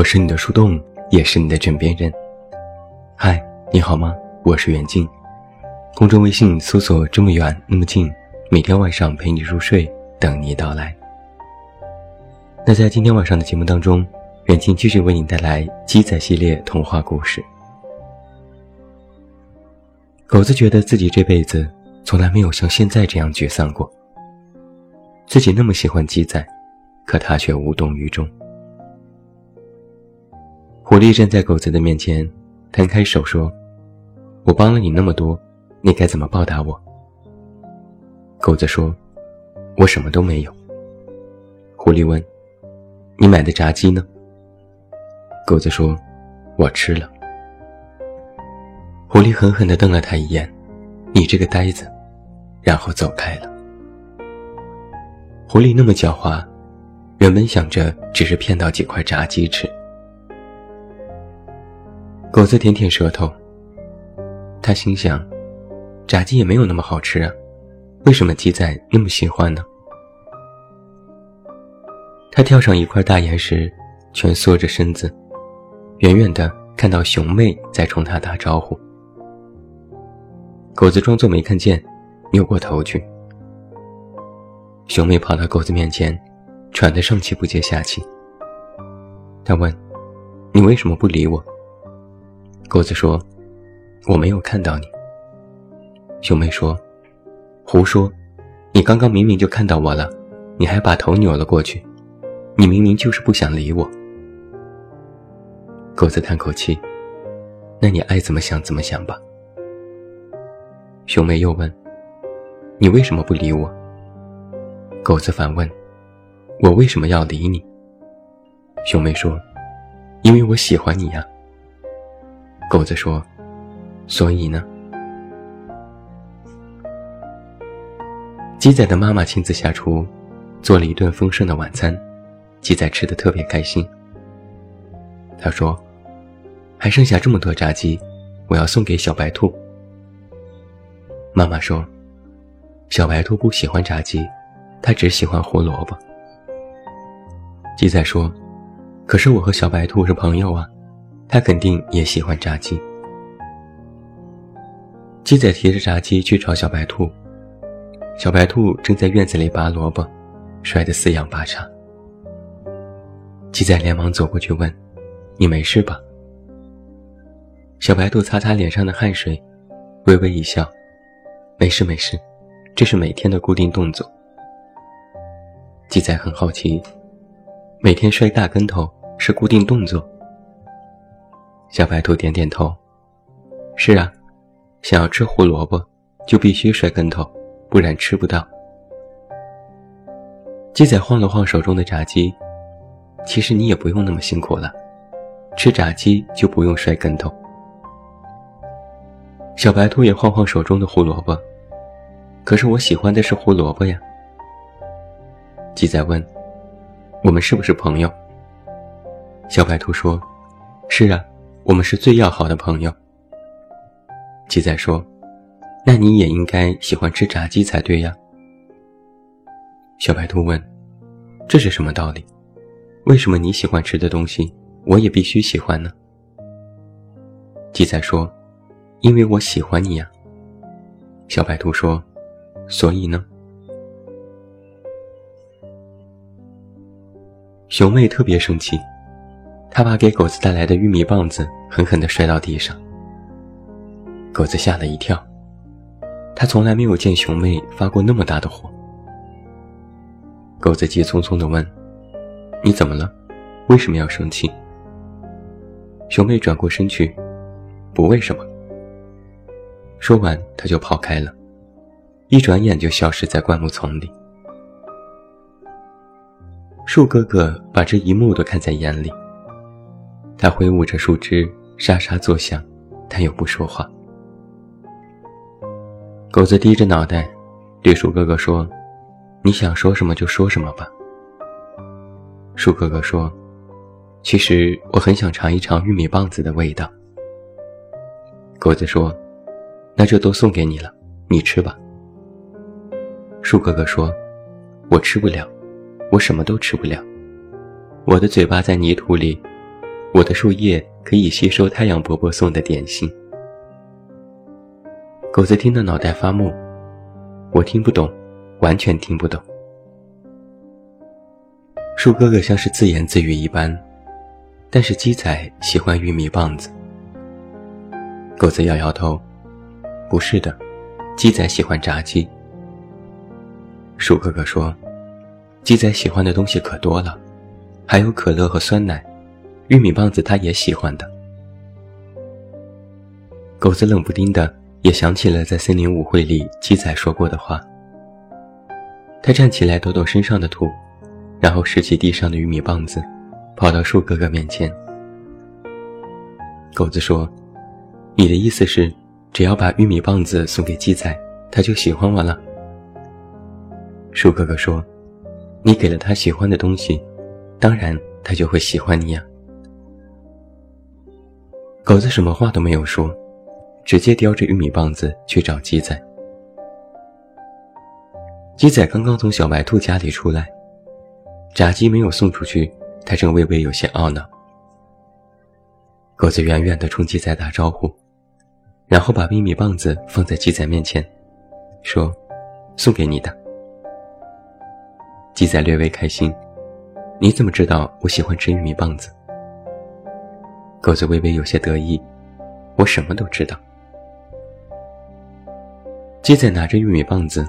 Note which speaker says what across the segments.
Speaker 1: 我是你的树洞，也是你的枕边人。嗨，你好吗？我是袁静。公众微信搜索“这么远那么近”，每天晚上陪你入睡，等你到来。那在今天晚上的节目当中，袁静继续为你带来鸡仔系列童话故事。狗子觉得自己这辈子从来没有像现在这样沮丧过。自己那么喜欢鸡仔，可他却无动于衷。狐狸站在狗子的面前，摊开手说：“我帮了你那么多，你该怎么报答我？”狗子说：“我什么都没有。”狐狸问：“你买的炸鸡呢？”狗子说：“我吃了。”狐狸狠狠地瞪了他一眼：“你这个呆子！”然后走开了。狐狸那么狡猾，原本想着只是骗到几块炸鸡吃。狗子舔舔舌头，他心想：“炸鸡也没有那么好吃啊，为什么鸡仔那么喜欢呢？”他跳上一块大岩石，蜷缩着身子，远远的看到熊妹在冲他打招呼。狗子装作没看见，扭过头去。熊妹跑到狗子面前，喘得上气不接下气。他问：“你为什么不理我？”狗子说：“我没有看到你。”熊妹说：“胡说！你刚刚明明就看到我了，你还把头扭了过去，你明明就是不想理我。”狗子叹口气：“那你爱怎么想怎么想吧。”熊妹又问：“你为什么不理我？”狗子反问：“我为什么要理你？”熊妹说：“因为我喜欢你呀。”狗子说：“所以呢？”鸡仔的妈妈亲自下厨，做了一顿丰盛的晚餐，鸡仔吃的特别开心。他说：“还剩下这么多炸鸡，我要送给小白兔。”妈妈说：“小白兔不喜欢炸鸡，它只喜欢胡萝卜。”鸡仔说：“可是我和小白兔是朋友啊。”他肯定也喜欢炸鸡。鸡仔提着炸鸡去找小白兔，小白兔正在院子里拔萝卜，摔得四仰八叉。鸡仔连忙走过去问：“你没事吧？”小白兔擦擦脸上的汗水，微微一笑：“没事没事，这是每天的固定动作。”鸡仔很好奇：“每天摔大跟头是固定动作？”小白兔点点头：“是啊，想要吃胡萝卜，就必须摔跟头，不然吃不到。”鸡仔晃了晃手中的炸鸡：“其实你也不用那么辛苦了，吃炸鸡就不用摔跟头。”小白兔也晃晃手中的胡萝卜：“可是我喜欢的是胡萝卜呀。”鸡仔问：“我们是不是朋友？”小白兔说：“是啊。”我们是最要好的朋友。鸡仔说：“那你也应该喜欢吃炸鸡才对呀。”小白兔问：“这是什么道理？为什么你喜欢吃的东西，我也必须喜欢呢？”鸡仔说：“因为我喜欢你呀。”小白兔说：“所以呢？”熊妹特别生气。他把给狗子带来的玉米棒子狠狠地摔到地上，狗子吓了一跳，他从来没有见熊妹发过那么大的火。狗子急匆匆地问：“你怎么了？为什么要生气？”熊妹转过身去：“不为什么。”说完，他就跑开了，一转眼就消失在灌木丛里。树哥哥把这一幕都看在眼里。他挥舞着树枝，沙沙作响，但又不说话。狗子低着脑袋，对树哥哥说：“你想说什么就说什么吧。”树哥哥说：“其实我很想尝一尝玉米棒子的味道。”狗子说：“那就都送给你了，你吃吧。”树哥哥说：“我吃不了，我什么都吃不了，我的嘴巴在泥土里。”我的树叶可以吸收太阳伯伯送的点心。狗子听得脑袋发木，我听不懂，完全听不懂。树哥哥像是自言自语一般，但是鸡仔喜欢玉米棒子。狗子摇摇头，不是的，鸡仔喜欢炸鸡。树哥哥说，鸡仔喜欢的东西可多了，还有可乐和酸奶，玉米棒子他也喜欢的。狗子冷不丁的也想起了在森林舞会里鸡仔说过的话，他站起来抖抖身上的土。然后拾起地上的玉米棒子，跑到树哥哥面前。狗子说：“你的意思是，只要把玉米棒子送给鸡仔，他就喜欢我了？”树哥哥说：“你给了他喜欢的东西，当然他就会喜欢你呀。”狗子什么话都没有说，直接叼着玉米棒子去找鸡仔。鸡仔刚刚从小白兔家里出来。炸鸡没有送出去，他正微微有些懊恼。狗子远远地冲鸡仔打招呼，然后把玉米棒子放在鸡仔面前，说：“送给你的。”鸡仔略微开心：“你怎么知道我喜欢吃玉米棒子？”狗子微微有些得意：“我什么都知道。”鸡仔拿着玉米棒子，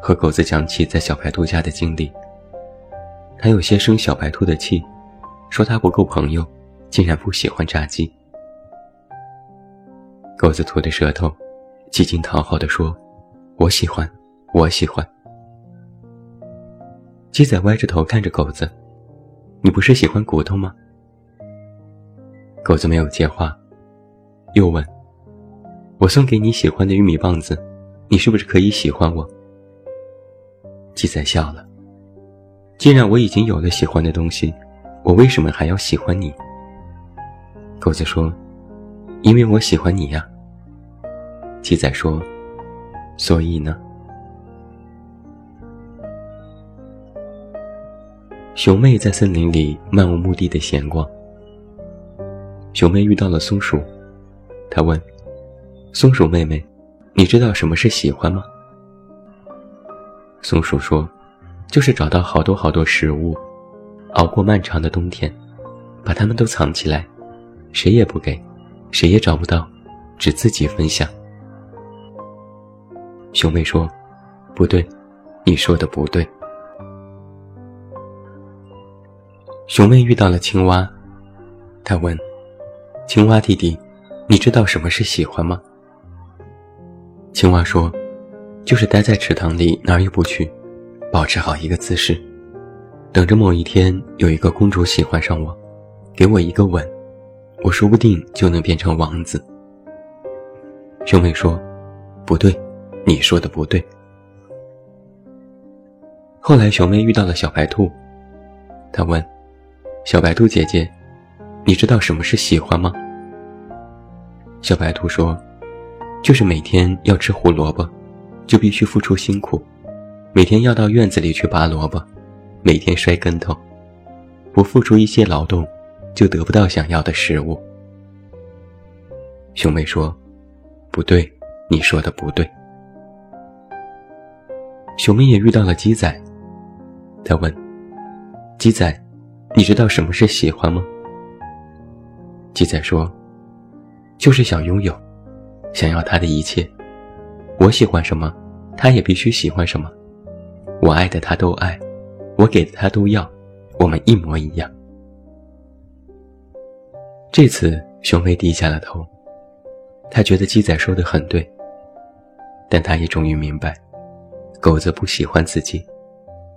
Speaker 1: 和狗子讲起在小白兔家的经历。他有些生小白兔的气，说他不够朋友，竟然不喜欢炸鸡。狗子吐着舌头，几经讨好的说：“我喜欢，我喜欢。”鸡仔歪着头看着狗子：“你不是喜欢骨头吗？”狗子没有接话，又问：“我送给你喜欢的玉米棒子，你是不是可以喜欢我？”鸡仔笑了。既然我已经有了喜欢的东西，我为什么还要喜欢你？狗子说：“因为我喜欢你呀。”鸡仔说：“所以呢？”熊妹在森林里漫无目的的闲逛。熊妹遇到了松鼠，她问：“松鼠妹妹，你知道什么是喜欢吗？”松鼠说。就是找到好多好多食物，熬过漫长的冬天，把它们都藏起来，谁也不给，谁也找不到，只自己分享。熊妹说：“不对，你说的不对。”熊妹遇到了青蛙，她问：“青蛙弟弟，你知道什么是喜欢吗？”青蛙说：“就是待在池塘里，哪儿也不去。”保持好一个姿势，等着某一天有一个公主喜欢上我，给我一个吻，我说不定就能变成王子。兄妹说：“不对，你说的不对。”后来熊妹遇到了小白兔，她问：“小白兔姐姐，你知道什么是喜欢吗？”小白兔说：“就是每天要吃胡萝卜，就必须付出辛苦。”每天要到院子里去拔萝卜，每天摔跟头，不付出一些劳动，就得不到想要的食物。兄妹说：“不对，你说的不对。”熊妹也遇到了鸡仔，他问：“鸡仔，你知道什么是喜欢吗？”鸡仔说：“就是想拥有，想要他的一切。我喜欢什么，他也必须喜欢什么。”我爱的他都爱，我给的他都要，我们一模一样。这次熊妹低下了头，他觉得鸡仔说的很对，但他也终于明白，狗子不喜欢自己，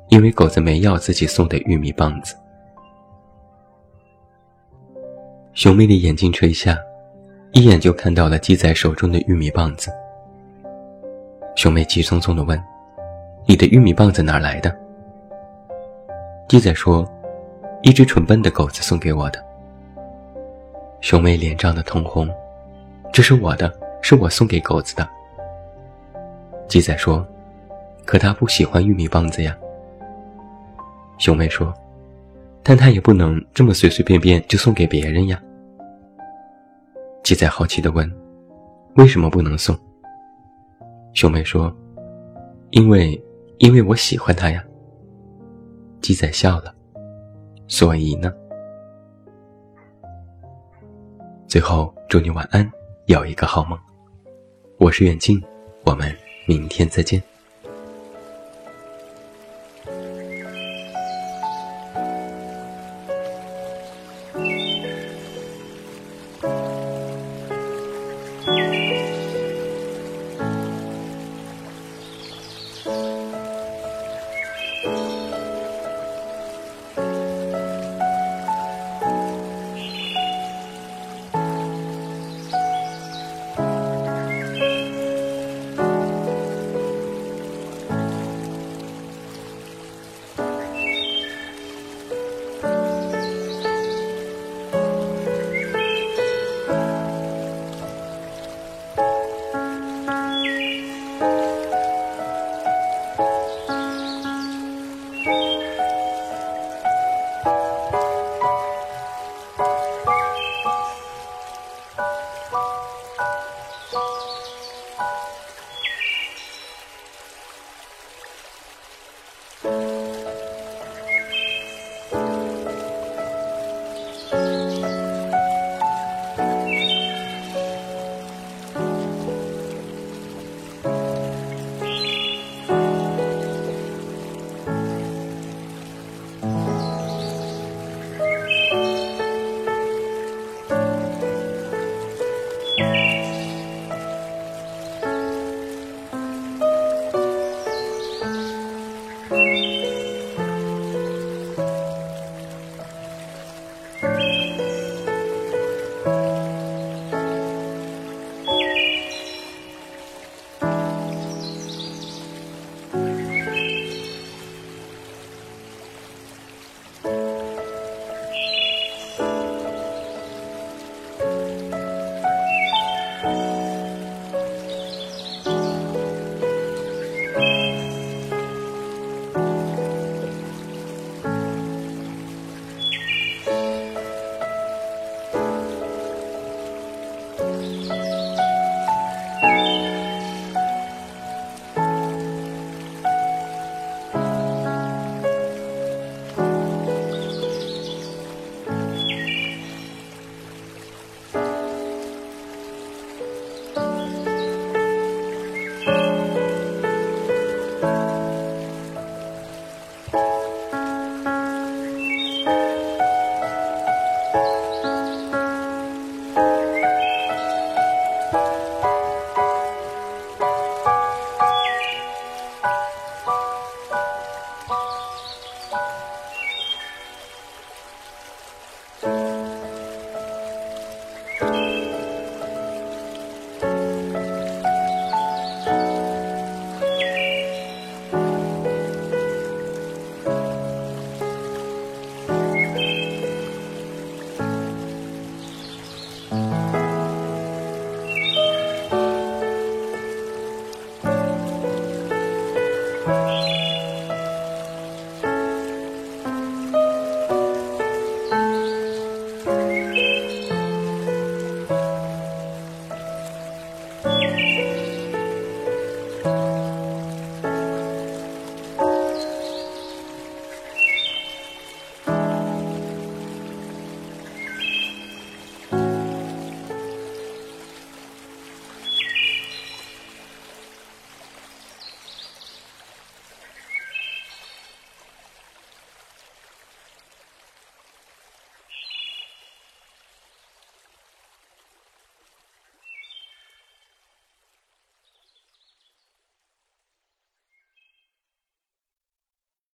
Speaker 1: 因为狗子没要自己送的玉米棒子。熊妹的眼睛垂下，一眼就看到了鸡仔手中的玉米棒子。熊妹急匆匆地问。你的玉米棒子哪来的？鸡仔说：“一只蠢笨的狗子送给我的。”熊妹脸涨得通红：“这是我的，是我送给狗子的。”鸡仔说：“可他不喜欢玉米棒子呀。”熊妹说：“但他也不能这么随随便便就送给别人呀。”鸡仔好奇地问：“为什么不能送？”熊妹说：“因为，因为我喜欢他呀。”鸡仔笑了。所以呢？最后祝你晚安，有一个好梦。我是远近，我们明天再见。